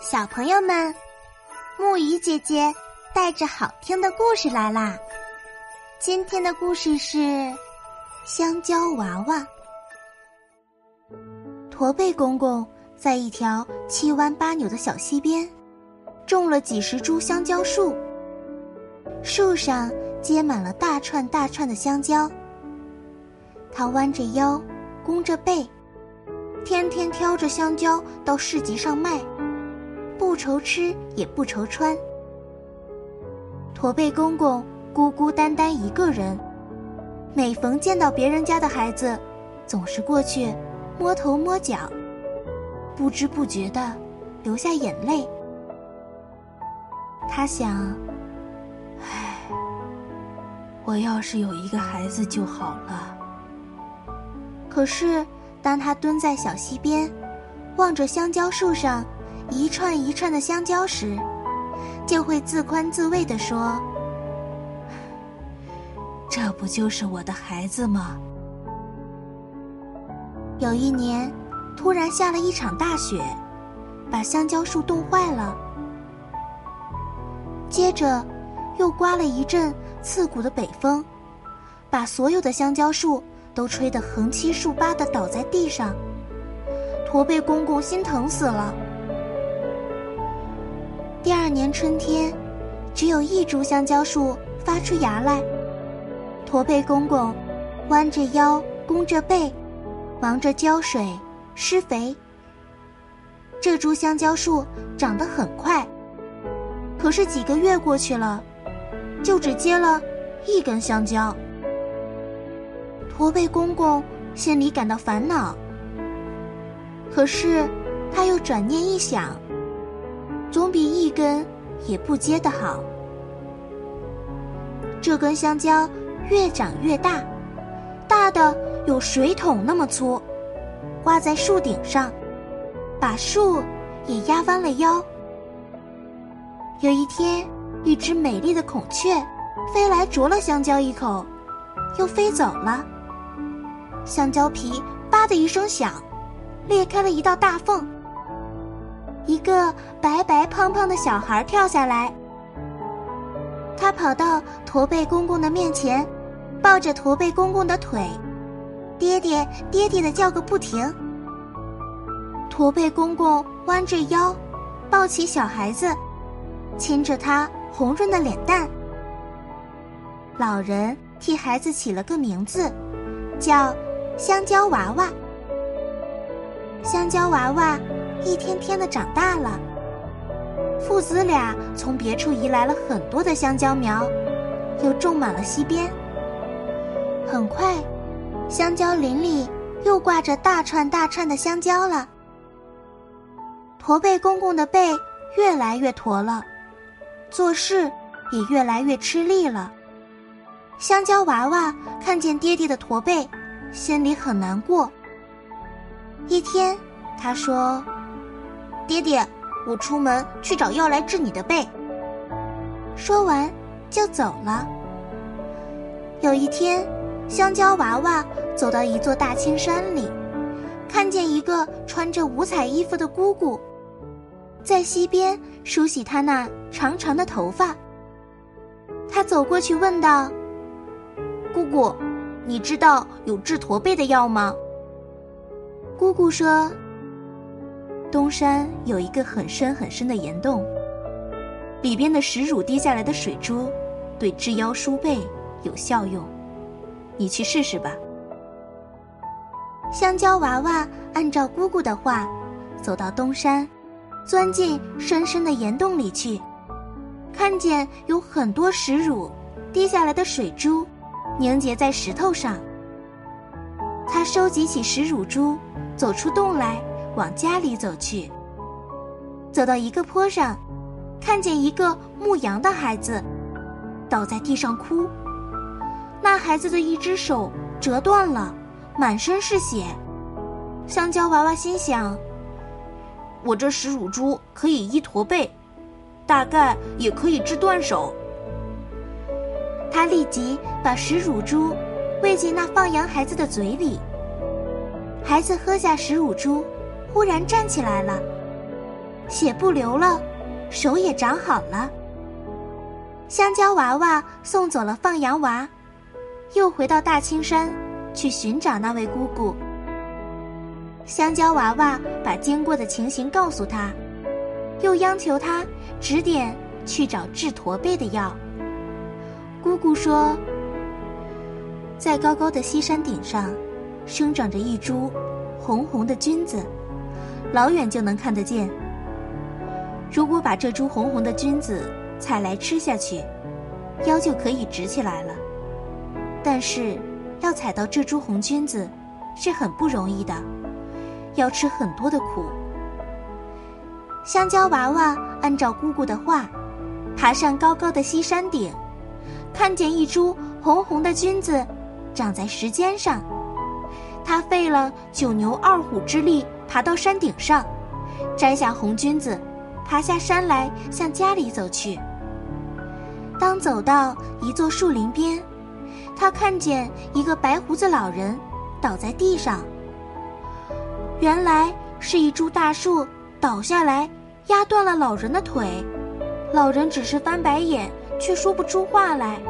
小朋友们，木鱼姐姐带着好听的故事来啦！今天的故事是香蕉娃娃。驼背公公在一条七弯八扭的小溪边，种了几十株香蕉树，树上结满了大串大串的香蕉。他弯着腰，弓着背，天天挑着香蕉到市集上卖。不愁吃也不愁穿，驼背公公孤孤单单一个人，每逢见到别人家的孩子，总是过去摸头摸脚，不知不觉的流下眼泪。他想：“唉，我要是有一个孩子就好了。”可是，当他蹲在小溪边，望着香蕉树上。一串一串的香蕉时，就会自宽自慰地说：“这不就是我的孩子吗？”有一年，突然下了一场大雪，把香蕉树冻坏了。接着，又刮了一阵刺骨的北风，把所有的香蕉树都吹得横七竖八的倒在地上。驼背公公心疼死了。第二年春天，只有一株香蕉树发出芽来。驼背公公弯着腰，弓着背，忙着浇水、施肥。这株香蕉树长得很快，可是几个月过去了，就只结了一根香蕉。驼背公公心里感到烦恼，可是他又转念一想。总比一根也不结的好。这根香蕉越长越大，大的有水桶那么粗，挂在树顶上，把树也压弯了腰。有一天，一只美丽的孔雀飞来啄了香蕉一口，又飞走了。香蕉皮“吧”的一声响，裂开了一道大缝。一个白白胖胖的小孩跳下来，他跑到驼背公公的面前，抱着驼背公公的腿，爹爹爹爹的叫个不停。驼背公公弯着腰，抱起小孩子，亲着他红润的脸蛋。老人替孩子起了个名字，叫香蕉娃娃。香蕉娃娃。一天天的长大了，父子俩从别处移来了很多的香蕉苗，又种满了溪边。很快，香蕉林里又挂着大串大串的香蕉了。驼背公公的背越来越驼了，做事也越来越吃力了。香蕉娃娃看见爹爹的驼背，心里很难过。一天，他说。爹爹，我出门去找药来治你的背。说完，就走了。有一天，香蕉娃娃走到一座大青山里，看见一个穿着五彩衣服的姑姑，在溪边梳洗她那长长的头发。他走过去问道：“姑姑，你知道有治驼背的药吗？”姑姑说。东山有一个很深很深的岩洞，里边的石乳滴下来的水珠，对治腰舒背有效用。你去试试吧。香蕉娃娃按照姑姑的话，走到东山，钻进深深的岩洞里去，看见有很多石乳滴下来的水珠，凝结在石头上。他收集起石乳珠，走出洞来。往家里走去，走到一个坡上，看见一个牧羊的孩子倒在地上哭。那孩子的一只手折断了，满身是血。香蕉娃娃心想：“我这石乳猪可以医驼背，大概也可以治断手。”他立即把石乳猪喂进那放羊孩子的嘴里，孩子喝下石乳猪。忽然站起来了，血不流了，手也长好了。香蕉娃娃送走了放羊娃，又回到大青山去寻找那位姑姑。香蕉娃娃把经过的情形告诉他，又央求他指点去找治驼背的药。姑姑说，在高高的西山顶上，生长着一株红红的菌子，老远就能看得见。如果把这株红红的菌子采来吃下去，腰就可以直起来了。但是，要采到这株红菌子是很不容易的，要吃很多的苦。香蕉娃娃按照姑姑的话，爬上高高的西山顶，看见一株红红的菌子长在石尖上。他费了九牛二虎之力爬到山顶上，摘下红菌子。爬下山来，向家里走去。当走到一座树林边，他看见一个白胡子老人倒在地上。原来是一株大树倒下来，压断了老人的腿。老人只是翻白眼，却说不出话来。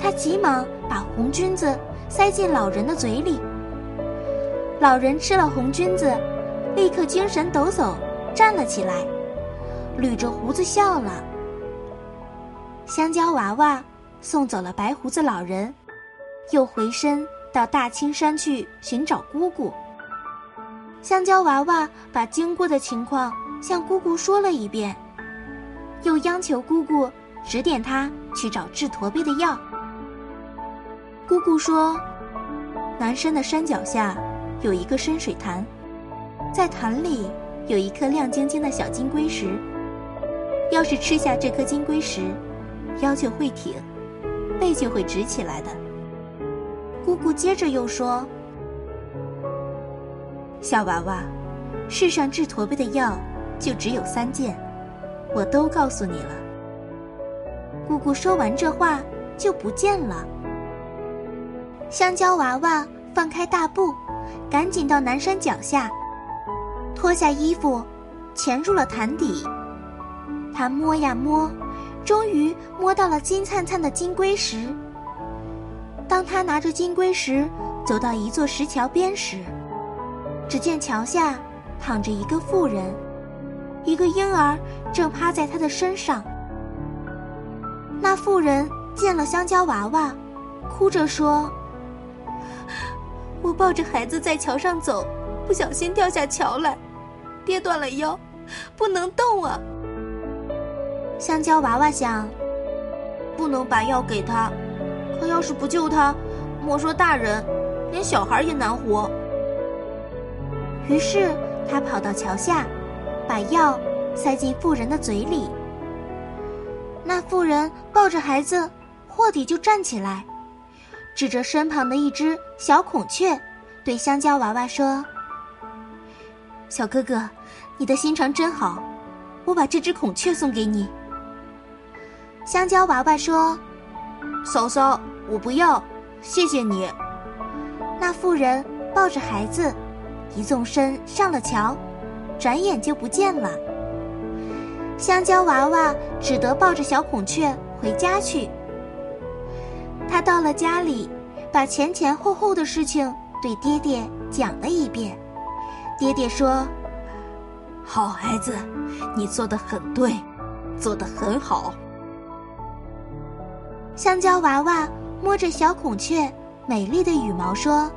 他急忙把红菌子塞进老人的嘴里。老人吃了红菌子，立刻精神抖擞。站了起来，捋着胡子笑了。香蕉娃娃送走了白胡子老人，又回身到大青山去寻找姑姑。香蕉娃娃把经过的情况向姑姑说了一遍，又央求姑姑指点他去找治驼背的药。姑姑说，南山的山脚下有一个深水潭，在潭里。有一颗亮晶晶的小金龟石，要是吃下这颗金龟石，腰就会挺，背就会直起来的。姑姑接着又说：“小娃娃，世上治驼背的药就只有三件，我都告诉你了。”姑姑说完这话就不见了。香蕉娃娃放开大步，赶紧到南山脚下。脱下衣服，潜入了潭底。他摸呀摸，终于摸到了金灿灿的金龟石。当他拿着金龟石走到一座石桥边时，只见桥下躺着一个妇人，一个婴儿正趴在他的身上。那妇人见了香蕉娃娃，哭着说：“我抱着孩子在桥上走，不小心掉下桥来。”跌断了腰，不能动啊！香蕉娃娃想，不能把药给他，可要是不救他，莫说大人，连小孩也难活。于是他跑到桥下，把药塞进妇人的嘴里。那妇人抱着孩子，霍底就站起来，指着身旁的一只小孔雀，对香蕉娃娃说。小哥哥，你的心肠真好，我把这只孔雀送给你。香蕉娃娃说：“嫂嫂，我不要，谢谢你。”那妇人抱着孩子，一纵身上了桥，转眼就不见了。香蕉娃娃只得抱着小孔雀回家去。到了家里，把前前后后的事情对爹爹讲了一遍。爹爹说：“好孩子，你做的很对，做的很好。”香蕉娃娃摸着小孔雀美丽的羽毛说：“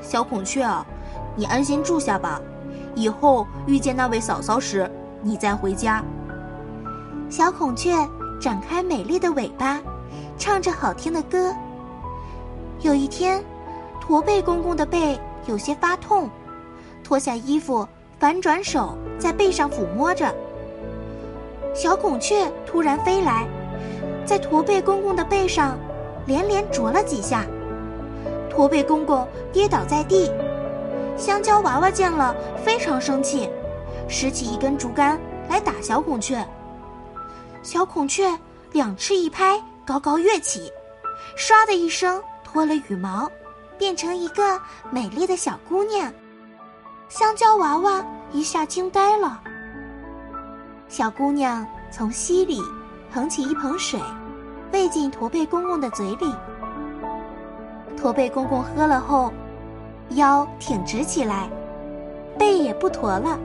小孔雀啊，你安心住下吧，以后遇见那位嫂嫂时，你再回家。”小孔雀展开美丽的尾巴，唱着好听的歌。有一天，驼背公公的背。有些发痛，脱下衣服，反转手在背上抚摸着。小孔雀突然飞来，在驼背公公的背上连连啄了几下，驼背公公跌倒在地。香蕉娃娃见了非常生气，拾起一根竹竿来打小孔雀。小孔雀两翅一拍，高高跃起，唰的一声脱了羽毛。变成一个美丽的小姑娘。香蕉娃娃一下惊呆了。小姑娘从溪里捧起一盆水，喂进驼背公公的嘴里。驼背公公喝了后，腰挺直起来，背也不驼了。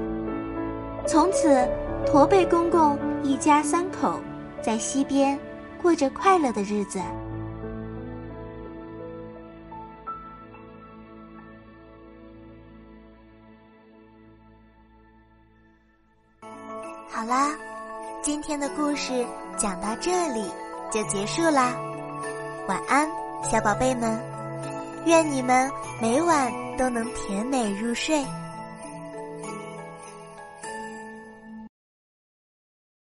从此，驼背公公一家三口在溪边过着快乐的日子。好啦，今天的故事讲到这里就结束啦。晚安，小宝贝们，愿你们每晚都能甜美入睡。